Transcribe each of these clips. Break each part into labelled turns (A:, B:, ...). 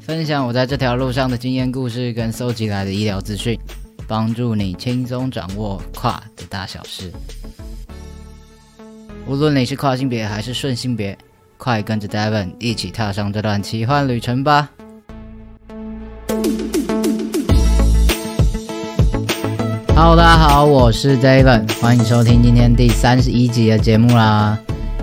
A: 分享我在这条路上的经验故事跟搜集来的医疗资讯，帮助你轻松掌握跨的大小事。无论你是跨性别还是顺性别，快跟着 Devon 一起踏上这段奇幻旅程吧！Hello，大家好，我是 Devon，欢迎收听今天第三十一集的节目啦。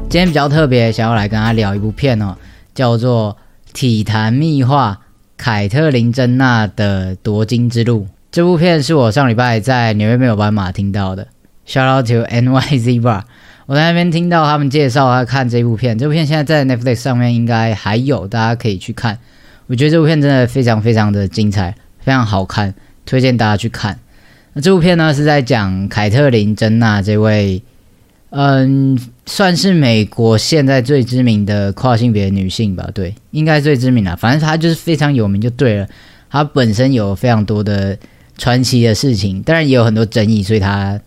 A: 今天比较特别，想要来跟大家聊一部片哦，叫做。体坛秘话：凯特琳·珍娜的夺金之路。这部片是我上礼拜在纽约没有斑马听到的。Shout out to NYZ Bar，我在那边听到他们介绍他看这部片。这部片现在在 Netflix 上面应该还有，大家可以去看。我觉得这部片真的非常非常的精彩，非常好看，推荐大家去看。那这部片呢是在讲凯特琳·珍娜这位。嗯，算是美国现在最知名的跨性别女性吧？对，应该最知名了。反正她就是非常有名，就对了。她本身有非常多的传奇的事情，当然也有很多争议，所以她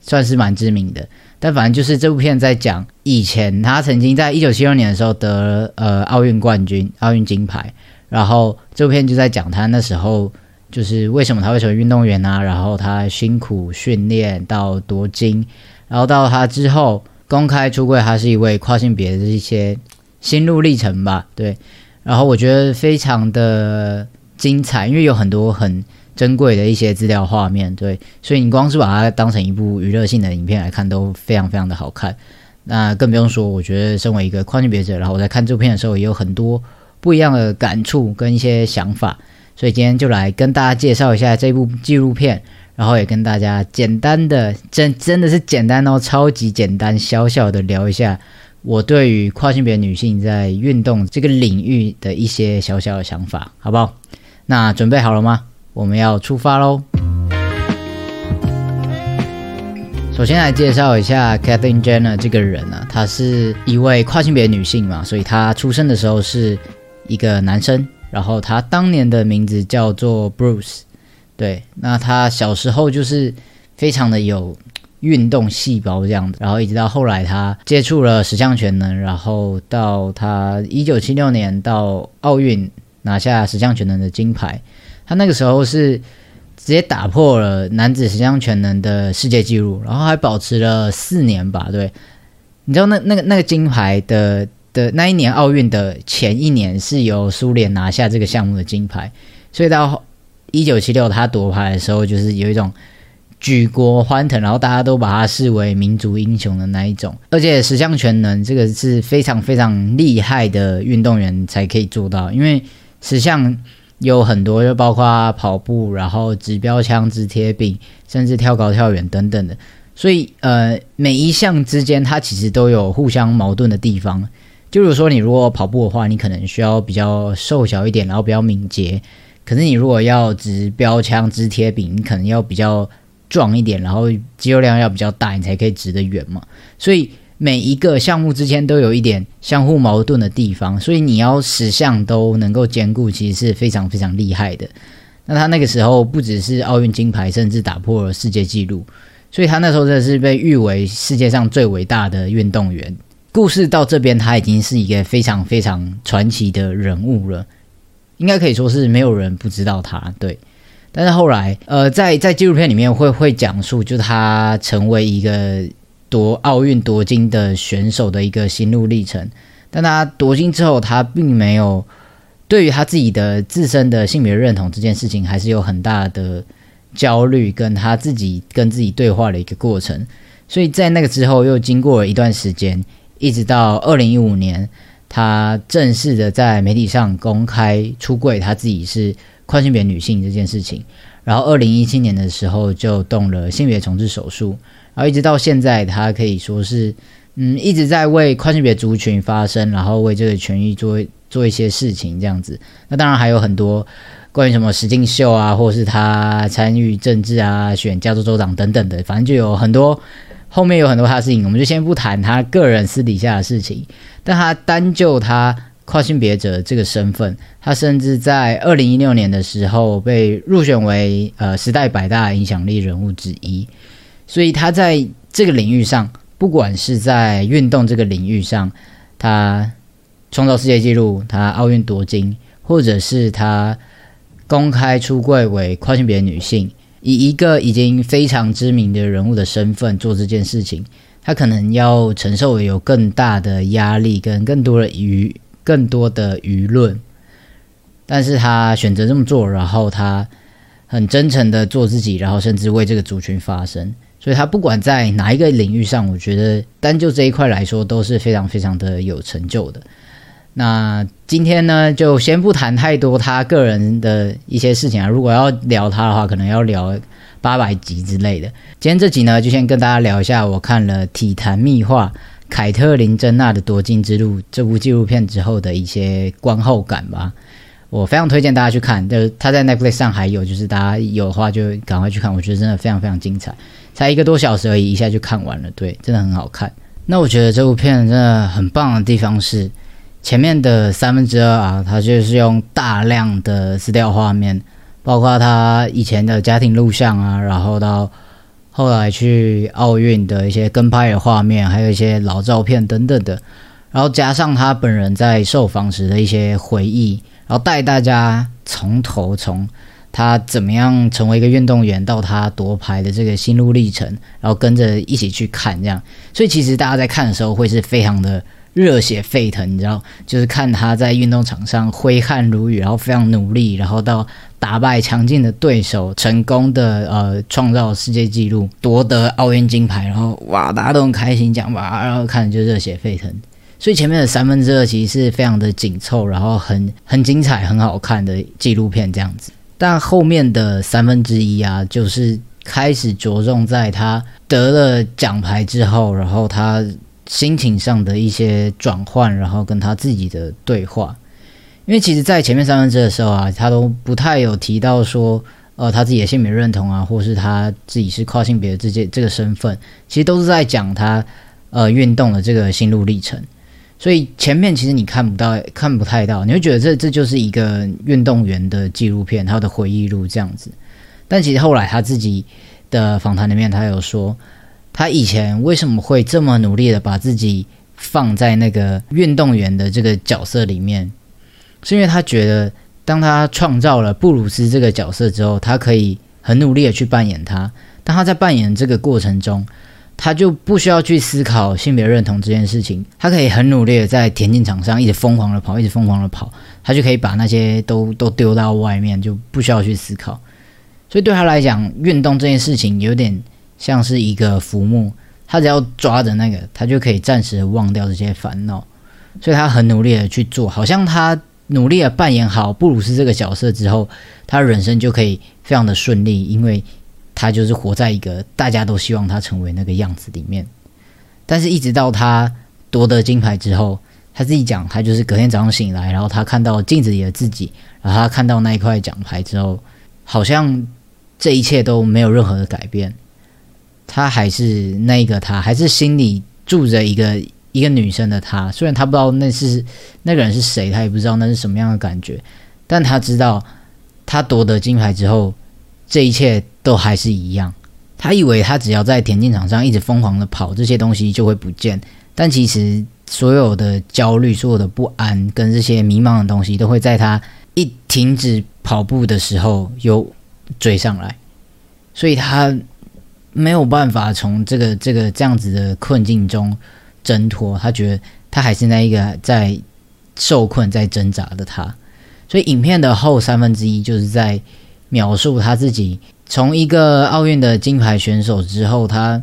A: 算是蛮知名的。但反正就是这部片在讲以前，她曾经在一九七六年的时候得呃奥运冠军、奥运金牌。然后这部片就在讲她那时候就是为什么她会成为运动员啊？然后她辛苦训练到夺金。然后到她之后公开出柜，他是一位跨性别的一些心路历程吧，对。然后我觉得非常的精彩，因为有很多很珍贵的一些资料画面，对。所以你光是把它当成一部娱乐性的影片来看，都非常非常的好看。那更不用说，我觉得身为一个跨性别者，然后我在看这部片的时候，也有很多不一样的感触跟一些想法。所以今天就来跟大家介绍一下这部纪录片。然后也跟大家简单的，真真的是简单哦，超级简单，小小的聊一下我对于跨性别女性在运动这个领域的一些小小的想法，好不好？那准备好了吗？我们要出发喽！首先来介绍一下 Kathleen Jenner 这个人啊，她是一位跨性别女性嘛，所以她出生的时候是一个男生，然后她当年的名字叫做 Bruce。对，那他小时候就是非常的有运动细胞这样子，然后一直到后来他接触了十项全能，然后到他一九七六年到奥运拿下十项全能的金牌，他那个时候是直接打破了男子十项全能的世界纪录，然后还保持了四年吧。对，你知道那那个那个金牌的的那一年奥运的前一年是由苏联拿下这个项目的金牌，所以到。一九七六，他夺牌的时候，就是有一种举国欢腾，然后大家都把他视为民族英雄的那一种。而且十项全能这个是非常非常厉害的运动员才可以做到，因为十项有很多，就包括跑步，然后指标枪、直铁饼，甚至跳高、跳远等等的。所以，呃，每一项之间它其实都有互相矛盾的地方。就如说，你如果跑步的话，你可能需要比较瘦小一点，然后比较敏捷；可是你如果要直标枪、直铁饼，你可能要比较壮一点，然后肌肉量要比较大，你才可以直得远嘛。所以。每一个项目之间都有一点相互矛盾的地方，所以你要十项都能够兼顾，其实是非常非常厉害的。那他那个时候不只是奥运金牌，甚至打破了世界纪录，所以他那时候真的是被誉为世界上最伟大的运动员。故事到这边，他已经是一个非常非常传奇的人物了，应该可以说是没有人不知道他。对，但是后来，呃，在在纪录片里面会会讲述，就他成为一个。夺奥运夺金的选手的一个心路历程，但他夺金之后，他并没有对于他自己的自身的性别认同这件事情，还是有很大的焦虑，跟他自己跟自己对话的一个过程。所以在那个之后，又经过了一段时间，一直到二零一五年，他正式的在媒体上公开出柜，他自己是跨性别女性这件事情。然后二零一七年的时候，就动了性别重置手术。然后一直到现在，他可以说是，嗯，一直在为跨性别族群发声，然后为这个权益做做一些事情，这样子。那当然还有很多关于什么实境秀啊，或是他参与政治啊，选加州州长等等的，反正就有很多后面有很多他的事情，我们就先不谈他个人私底下的事情。但他单就他跨性别者这个身份，他甚至在二零一六年的时候被入选为呃时代百大影响力人物之一。所以他在这个领域上，不管是在运动这个领域上，他创造世界纪录，他奥运夺金，或者是他公开出柜为跨性别女性，以一个已经非常知名的人物的身份做这件事情，他可能要承受有更大的压力跟更多的舆更多的舆论，但是他选择这么做，然后他很真诚的做自己，然后甚至为这个族群发声。所以他不管在哪一个领域上，我觉得单就这一块来说都是非常非常的有成就的。那今天呢，就先不谈太多他个人的一些事情啊。如果要聊他的话，可能要聊八百集之类的。今天这集呢，就先跟大家聊一下我看了《体坛秘话：凯特琳·珍娜的夺金之路》这部纪录片之后的一些观后感吧。我非常推荐大家去看，就是他在 Netflix 上还有，就是大家有的话就赶快去看。我觉得真的非常非常精彩。才一个多小时而已，一下就看完了。对，真的很好看。那我觉得这部片真的很棒的地方是，前面的三分之二啊，它就是用大量的资料画面，包括他以前的家庭录像啊，然后到后来去奥运的一些跟拍的画面，还有一些老照片等等的，然后加上他本人在受访时的一些回忆，然后带大家从头从。他怎么样成为一个运动员，到他夺牌的这个心路历程，然后跟着一起去看这样，所以其实大家在看的时候会是非常的热血沸腾，你知道，就是看他在运动场上挥汗如雨，然后非常努力，然后到打败强劲的对手，成功的呃创造世界纪录，夺得奥运金牌，然后哇，大家都很开心讲哇，然后看就热血沸腾。所以前面的三分之二其实是非常的紧凑，然后很很精彩、很好看的纪录片这样子。但后面的三分之一啊，就是开始着重在他得了奖牌之后，然后他心情上的一些转换，然后跟他自己的对话。因为其实，在前面三分之的时候啊，他都不太有提到说，呃，他自己的性别认同啊，或是他自己是跨性别的这些这个身份，其实都是在讲他呃运动的这个心路历程。所以前面其实你看不到，看不太到，你会觉得这这就是一个运动员的纪录片，他的回忆录这样子。但其实后来他自己的访谈里面，他有说，他以前为什么会这么努力的把自己放在那个运动员的这个角色里面，是因为他觉得，当他创造了布鲁斯这个角色之后，他可以很努力的去扮演他。当他在扮演这个过程中，他就不需要去思考性别认同这件事情，他可以很努力的在田径场上一直疯狂的跑，一直疯狂的跑，他就可以把那些都都丢到外面，就不需要去思考。所以对他来讲，运动这件事情有点像是一个浮木，他只要抓着那个，他就可以暂时忘掉这些烦恼。所以他很努力的去做，好像他努力的扮演好布鲁斯这个角色之后，他人生就可以非常的顺利，因为他就是活在一个大家都希望他成为那个样子里面。但是，一直到他夺得金牌之后，他自己讲，他就是隔天早上醒来，然后他看到镜子里的自己，然后他看到那一块奖牌之后，好像这一切都没有任何的改变。他还是那个他，还是心里住着一个。一个女生的她，虽然他不知道那是那个人是谁，他也不知道那是什么样的感觉，但他知道，他夺得金牌之后，这一切都还是一样。他以为他只要在田径场上一直疯狂的跑，这些东西就会不见。但其实所有的焦虑、所有的不安跟这些迷茫的东西，都会在他一停止跑步的时候又追上来。所以他没有办法从这个这个这样子的困境中。挣脱，他觉得他还是那一个在受困、在挣扎的他，所以影片的后三分之一就是在描述他自己从一个奥运的金牌选手之后，他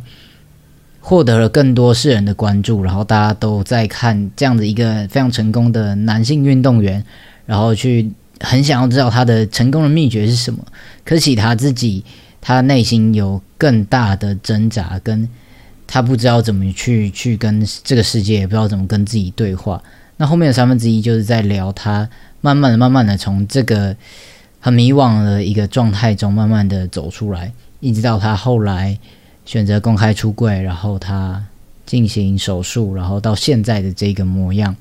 A: 获得了更多世人的关注，然后大家都在看这样的一个非常成功的男性运动员，然后去很想要知道他的成功的秘诀是什么。可惜他自己，他内心有更大的挣扎跟。他不知道怎么去去跟这个世界，也不知道怎么跟自己对话。那后面的三分之一就是在聊他慢慢的、慢慢的从这个很迷惘的一个状态中慢慢的走出来，一直到他后来选择公开出柜，然后他进行手术，然后到现在的这个模样。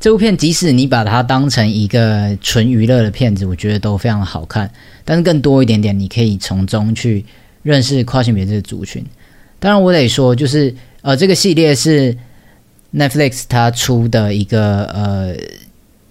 A: 这部片即使你把它当成一个纯娱乐的片子，我觉得都非常的好看。但是更多一点点，你可以从中去认识跨性别这个族群。当然，我得说，就是呃，这个系列是 Netflix 它出的一个呃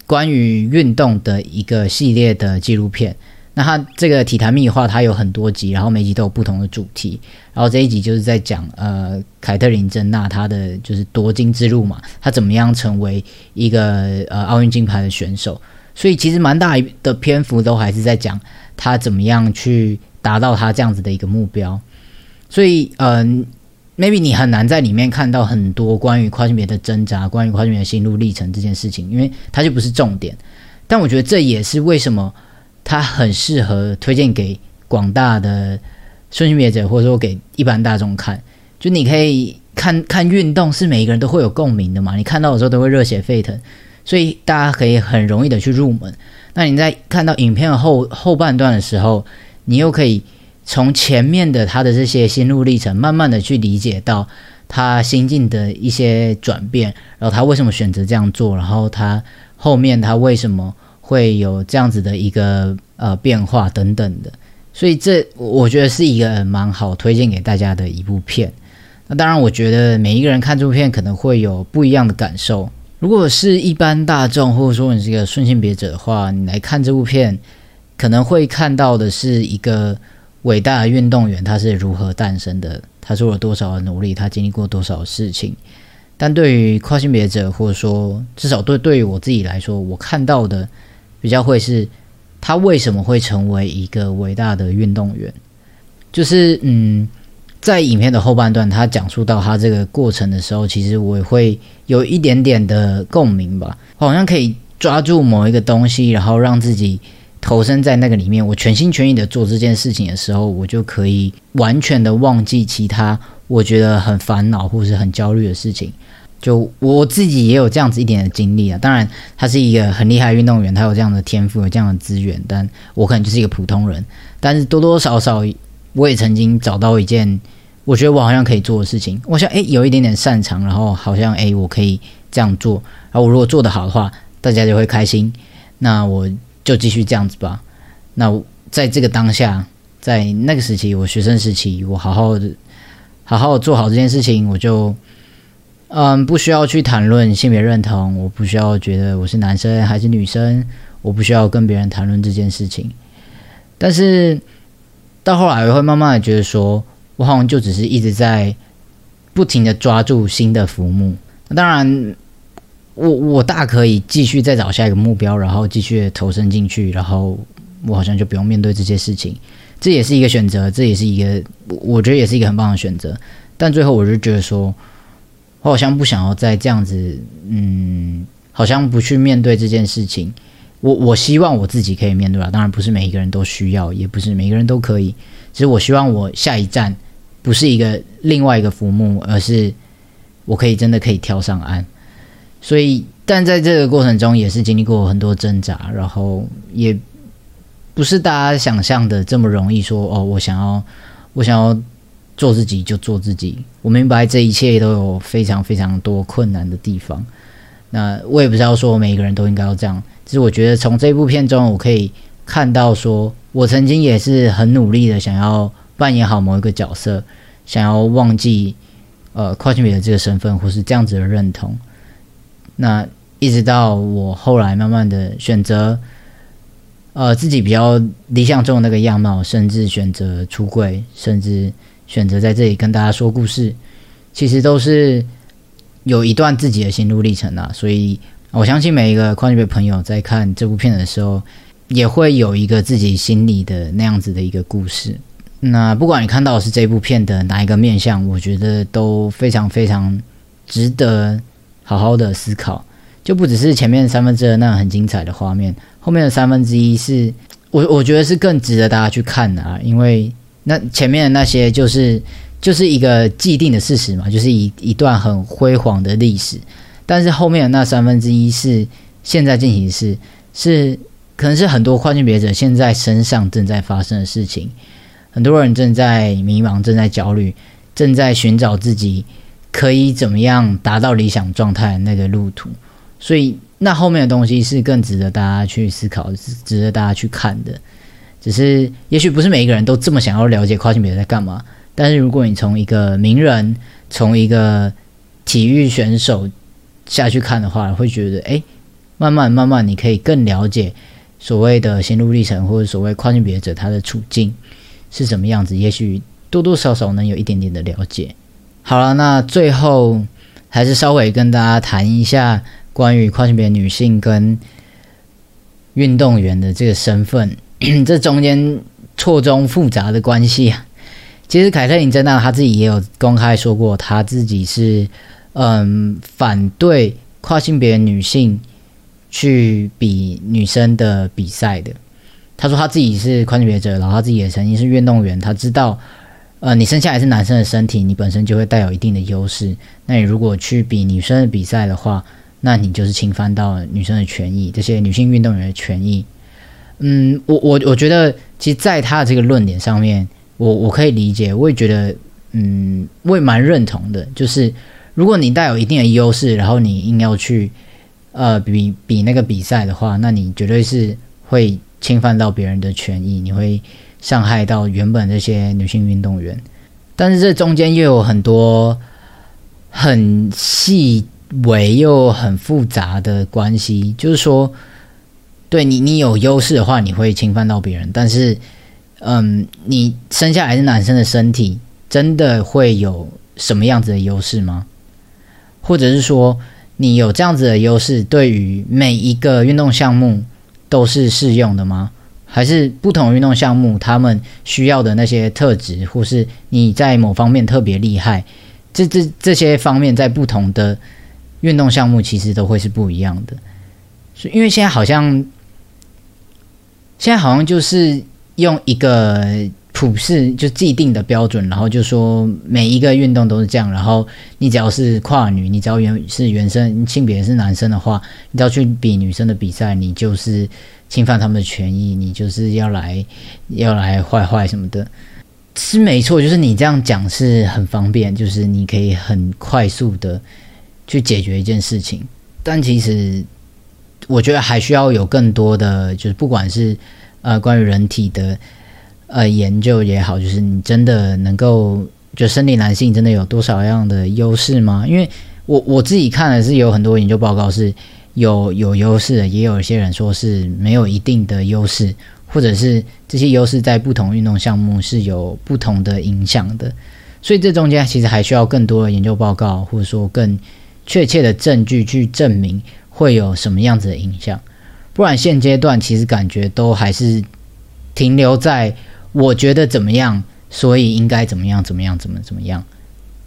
A: 关于运动的一个系列的纪录片。那它这个体坛秘话，它有很多集，然后每集都有不同的主题。然后这一集就是在讲呃凯特琳珍娜她的就是夺金之路嘛，她怎么样成为一个呃奥运金牌的选手。所以其实蛮大的篇幅都还是在讲他怎么样去达到他这样子的一个目标。所以，嗯，maybe 你很难在里面看到很多关于跨性别的挣扎，关于跨性别的心路历程这件事情，因为它就不是重点。但我觉得这也是为什么它很适合推荐给广大的顺性别者，或者说给一般大众看。就你可以看看运动，是每一个人都会有共鸣的嘛？你看到的时候都会热血沸腾，所以大家可以很容易的去入门。那你在看到影片的后后半段的时候，你又可以。从前面的他的这些心路历程，慢慢的去理解到他心境的一些转变，然后他为什么选择这样做，然后他后面他为什么会有这样子的一个呃变化等等的，所以这我觉得是一个蛮好推荐给大家的一部片。那当然，我觉得每一个人看这部片可能会有不一样的感受。如果是一般大众，或者说你是一个顺性别者的话，你来看这部片，可能会看到的是一个。伟大的运动员他是如何诞生的？他做了多少的努力？他经历过多少事情？但对于跨性别者，或者说至少对对于我自己来说，我看到的比较会是他为什么会成为一个伟大的运动员？就是嗯，在影片的后半段，他讲述到他这个过程的时候，其实我也会有一点点的共鸣吧，好像可以抓住某一个东西，然后让自己。投身在那个里面，我全心全意的做这件事情的时候，我就可以完全的忘记其他我觉得很烦恼或是很焦虑的事情。就我自己也有这样子一点的经历啊。当然，他是一个很厉害的运动员，他有这样的天赋，有这样的资源，但我可能就是一个普通人。但是多多少少，我也曾经找到一件我觉得我好像可以做的事情。我想，诶，有一点点擅长，然后好像，诶，我可以这样做。然后我如果做得好的话，大家就会开心。那我。就继续这样子吧。那在这个当下，在那个时期，我学生时期，我好好的、好好做好这件事情，我就嗯，不需要去谈论性别认同，我不需要觉得我是男生还是女生，我不需要跟别人谈论这件事情。但是到后来，我会慢慢的觉得，说我好像就只是一直在不停的抓住新的浮木。当然。我我大可以继续再找下一个目标，然后继续投身进去，然后我好像就不用面对这些事情，这也是一个选择，这也是一个我觉得也是一个很棒的选择。但最后我就觉得说，我好像不想要再这样子，嗯，好像不去面对这件事情，我我希望我自己可以面对啊，当然不是每一个人都需要，也不是每个人都可以。只是我希望我下一站不是一个另外一个浮木，而是我可以真的可以跳上岸。所以，但在这个过程中也是经历过很多挣扎，然后也不是大家想象的这么容易。说哦，我想要我想要做自己就做自己。我明白这一切都有非常非常多困难的地方。那我也不知道说每一个人都应该要这样。其实我觉得从这部片中，我可以看到说，我曾经也是很努力的想要扮演好某一个角色，想要忘记呃跨性别的这个身份，或是这样子的认同。那一直到我后来慢慢的选择，呃自己比较理想中的那个样貌，甚至选择出柜，甚至选择在这里跟大家说故事，其实都是。有一段自己的心路历程啊，所以我相信每一个跨性别朋友在看这部片的时候，也会有一个自己心里的那样子的一个故事。那不管你看到的是这部片的哪一个面向，我觉得都非常非常值得好好的思考。就不只是前面三分之二那样很精彩的画面，后面的三分之一是我我觉得是更值得大家去看的啊，因为那前面的那些就是。就是一个既定的事实嘛，就是一一段很辉煌的历史，但是后面的那三分之一是现在进行式，是可能是很多跨境别者现在身上正在发生的事情，很多人正在迷茫，正在焦虑，正在寻找自己可以怎么样达到理想状态那个路途，所以那后面的东西是更值得大家去思考，值得大家去看的，只是也许不是每一个人都这么想要了解跨性别在干嘛。但是如果你从一个名人、从一个体育选手下去看的话，会觉得，哎，慢慢慢慢，你可以更了解所谓的心路历程，或者所谓跨性别者他的处境是什么样子。也许多多少少能有一点点的了解。好了，那最后还是稍微跟大家谈一下关于跨性别女性跟运动员的这个身份，这中间错综复杂的关系啊。其实凯特琳珍娜她自己也有公开说过，她自己是嗯反对跨性别女性去比女生的比赛的。他说他自己是跨性别者，然后他自己也曾经是运动员，他知道呃你生下来是男生的身体，你本身就会带有一定的优势。那你如果去比女生的比赛的话，那你就是侵犯到女生的权益，这些女性运动员的权益。嗯，我我我觉得，其实在他的这个论点上面。我我可以理解，我也觉得，嗯，我也蛮认同的。就是如果你带有一定的优势，然后你硬要去，呃，比比那个比赛的话，那你绝对是会侵犯到别人的权益，你会伤害到原本这些女性运动员。但是这中间又有很多很细微又很复杂的关系，就是说，对你你有优势的话，你会侵犯到别人，但是。嗯，你生下来是男生的身体，真的会有什么样子的优势吗？或者是说，你有这样子的优势，对于每一个运动项目都是适用的吗？还是不同运动项目他们需要的那些特质，或是你在某方面特别厉害，这这这些方面在不同的运动项目其实都会是不一样的。所以，因为现在好像，现在好像就是。用一个普世就既定的标准，然后就说每一个运动都是这样。然后你只要是跨女，你只要原是原生性别是男生的话，你只要去比女生的比赛，你就是侵犯他们的权益，你就是要来要来坏坏什么的，是没错。就是你这样讲是很方便，就是你可以很快速的去解决一件事情。但其实我觉得还需要有更多的，就是不管是。呃，关于人体的呃研究也好，就是你真的能够就生理男性真的有多少样的优势吗？因为我我自己看的是有很多研究报告是有有优势的，也有一些人说是没有一定的优势，或者是这些优势在不同运动项目是有不同的影响的。所以这中间其实还需要更多的研究报告，或者说更确切的证据去证明会有什么样子的影响。不然现阶段其实感觉都还是停留在我觉得怎么样，所以应该怎么样怎么样怎么怎么样，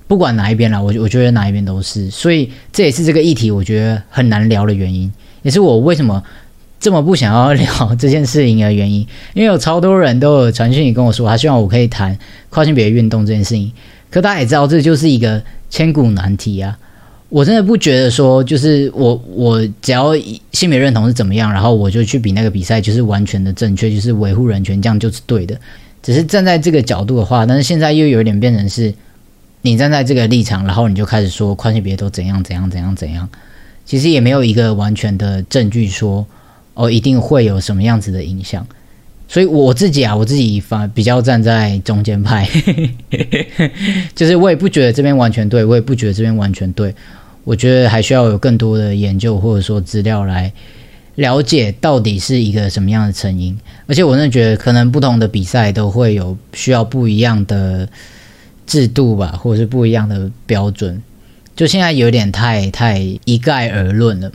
A: 不管哪一边啦，我我觉得哪一边都是，所以这也是这个议题我觉得很难聊的原因，也是我为什么这么不想要聊这件事情的原因，因为有超多人都有传讯跟我说，他希望我可以谈跨性别运动这件事情。可大家也知道，这就是一个千古难题啊！我真的不觉得说，就是我我只要性别认同是怎么样，然后我就去比那个比赛，就是完全的正确，就是维护人权，这样就是对的。只是站在这个角度的话，但是现在又有点变成是，你站在这个立场，然后你就开始说跨性别都怎样怎样怎样怎样，其实也没有一个完全的证据说。哦，一定会有什么样子的影响，所以我自己啊，我自己反比较站在中间派，就是我也不觉得这边完全对，我也不觉得这边完全对，我觉得还需要有更多的研究或者说资料来了解到底是一个什么样的成因，而且我真的觉得可能不同的比赛都会有需要不一样的制度吧，或者是不一样的标准，就现在有点太太一概而论了。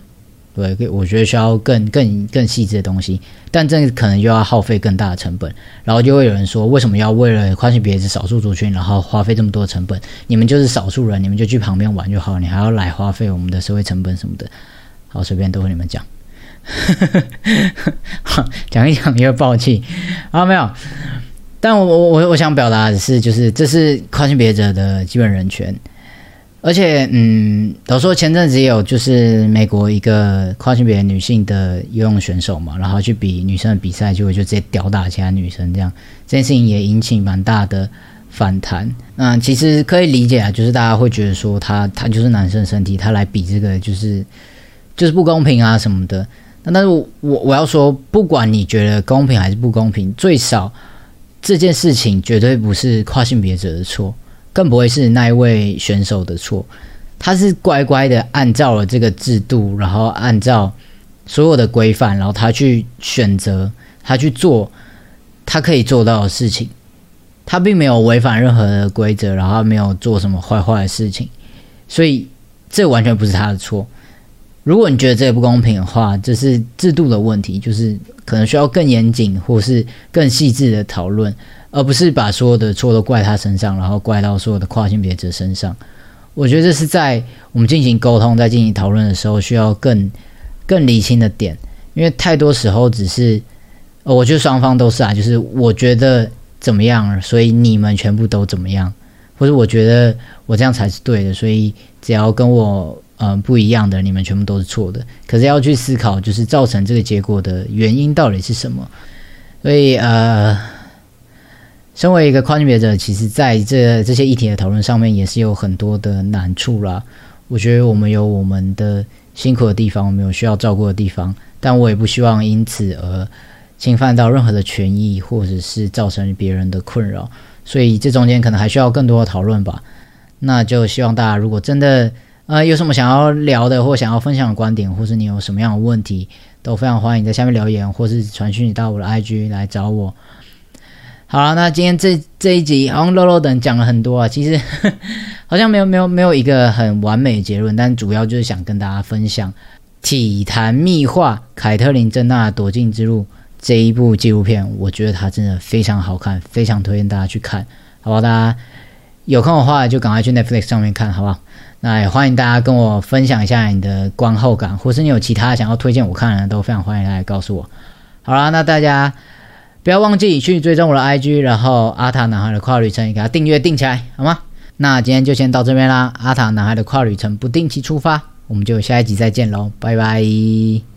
A: 对，我觉得需要更更更细致的东西，但这可能又要耗费更大的成本，然后就会有人说，为什么要为了跨性别是少数族群，然后花费这么多成本？你们就是少数人，你们就去旁边玩就好了，你还要来花费我们的社会成本什么的？好，随便都和你们讲，讲一讲又暴气，啊没有，但我我我我想表达的是，就是这是跨性别者的基本人权。而且，嗯，都说前阵子也有，就是美国一个跨性别女性的游泳选手嘛，然后去比女生的比赛，结果就直接吊打其他女生，这样这件事情也引起蛮大的反弹。那其实可以理解啊，就是大家会觉得说他他就是男生身体，他来比这个就是就是不公平啊什么的。那但是我我要说，不管你觉得公平还是不公平，最少这件事情绝对不是跨性别者的错。更不会是那一位选手的错，他是乖乖的按照了这个制度，然后按照所有的规范，然后他去选择，他去做他可以做到的事情，他并没有违反任何的规则，然后没有做什么坏坏的事情，所以这完全不是他的错。如果你觉得这个不公平的话，这是制度的问题，就是可能需要更严谨或是更细致的讨论。而不是把所有的错都怪他身上，然后怪到所有的跨性别者身上。我觉得这是在我们进行沟通、在进行讨论的时候，需要更更理清的点。因为太多时候只是，我觉得双方都是啊，就是我觉得怎么样，所以你们全部都怎么样，或者我觉得我这样才是对的，所以只要跟我嗯不一样的，你们全部都是错的。可是要去思考，就是造成这个结果的原因到底是什么。所以呃。身为一个跨性别者，其实在这这些议题的讨论上面，也是有很多的难处啦。我觉得我们有我们的辛苦的地方，我们有需要照顾的地方，但我也不希望因此而侵犯到任何的权益，或者是造成别人的困扰。所以这中间可能还需要更多的讨论吧。那就希望大家如果真的呃有什么想要聊的，或想要分享的观点，或是你有什么样的问题，都非常欢迎在下面留言，或是传讯到我的 IG 来找我。好了，那今天这这一集好像肉肉等讲了很多啊，其实 好像没有没有没有一个很完美的结论，但主要就是想跟大家分享《体坛秘话：凯特琳·珍娜躲进之路》这一部纪录片，我觉得它真的非常好看，非常推荐大家去看，好不好？大家有空的话就赶快去 Netflix 上面看，好不好？那也欢迎大家跟我分享一下你的观后感，或是你有其他想要推荐我看的，都非常欢迎来告诉我。好啦，那大家。不要忘记去追踪我的 IG，然后阿塔男孩的跨旅程也给他订阅订起来，好吗？那今天就先到这边啦。阿塔男孩的跨旅程不定期出发，我们就下一集再见喽，拜拜。